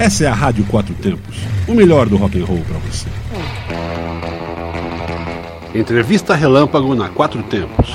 Essa é a Rádio Quatro Tempos, o melhor do rock and roll para você. Entrevista Relâmpago na Quatro Tempos.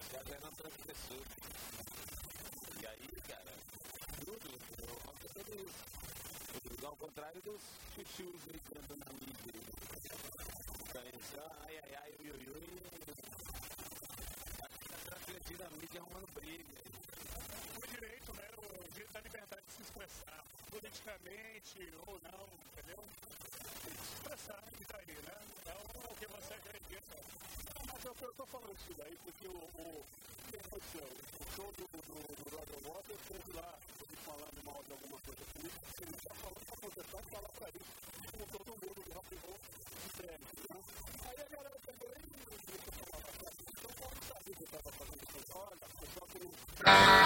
Os caras eram transgressores. E aí, cara, tudo, todos, todos, ao contrário dos chuchus aí andam na mídia. Então, só ai, ai, ai, ui, ui, ui. Tá transgredindo a mídia arrumando briga. O direito, né? O direito da liberdade de se expressar politicamente ou não, entendeu? Expressar isso aí, né? Então, o que você acredita. Mas eu, tô falando isso daí porque o, o, o show do, do, do Roger lá, ele falando mal de alguma coisa política, ele está falando para protestar e falar para isso, como todo mundo do rock and roll né? Aí a galera pegou e começou a falar para isso. Então, quando sabia que estava fazendo isso, olha, o pessoal tem...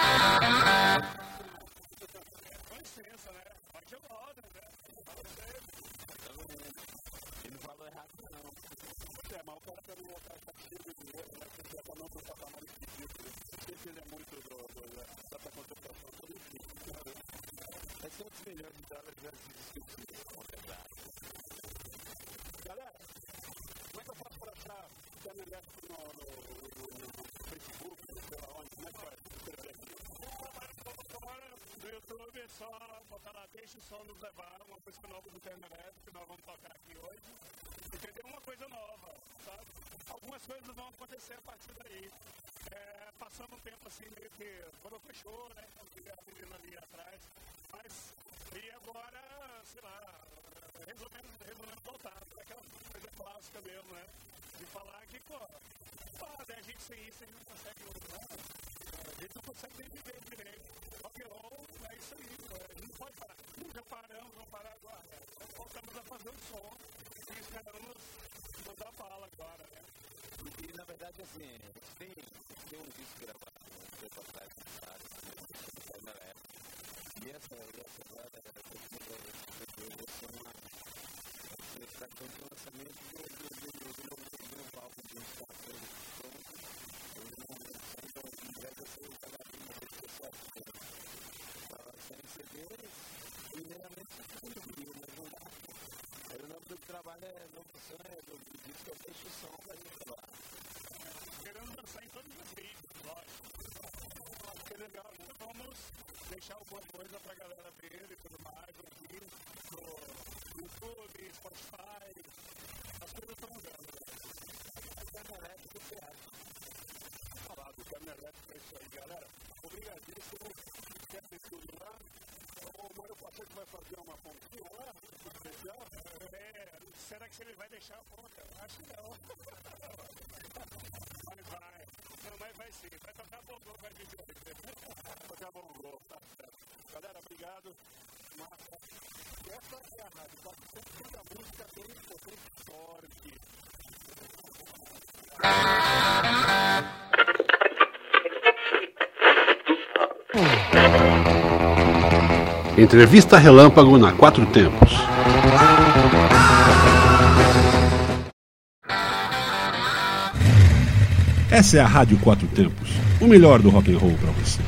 Milhões de verdade. Galera, como é que eu faço para achar o Caminhante no, no, no, Facebook, lá onde? Como é que faz? No YouTube é só botar lá, deixa o som nos levar, uma música nova do Termoelétrico que nós vamos tocar aqui hoje. Entendeu? Uma coisa nova, sabe? Algumas coisas vão acontecer a partir daí. É, passando um tempo assim, meio que quando fechou, resolvendo voltar para aquela coisa clássica mesmo, né? De falar que, pô, pá, né, a gente sem isso, a gente não consegue, né? a gente não consegue nem viver direito. Rock and roll é isso aí, né? a gente não pode parar. Nunca paramos, vamos parar agora. Então, voltamos a fazer o som e esperamos mandar bala agora, né? E, na verdade, assim, tem, tem um disco gravado um tempo atrás, sabe? Na época. E essa, e essa agora, deixar alguma coisa para a galera ver e tudo mais, né? ouvir no YouTube, Spotify. As coisas estão mudando. A câmera é do teatro. Falado, câmera é isso aí, galera. Obrigadíssimo. Quer tudo lá? O Mano que vai fazer uma pontinha lá? Especial? É, será que ele vai deixar a ponta? Acho que não. Mas vai. Não, mas vai sim. Vai tocar bordô, vai dizer. Obrigado. Marca. Essa é a rádio. Toda a música tem potente forte. Entrevista Relâmpago na Quatro Tempos. Essa é a Rádio Quatro Tempos, o melhor do rock and roll para você.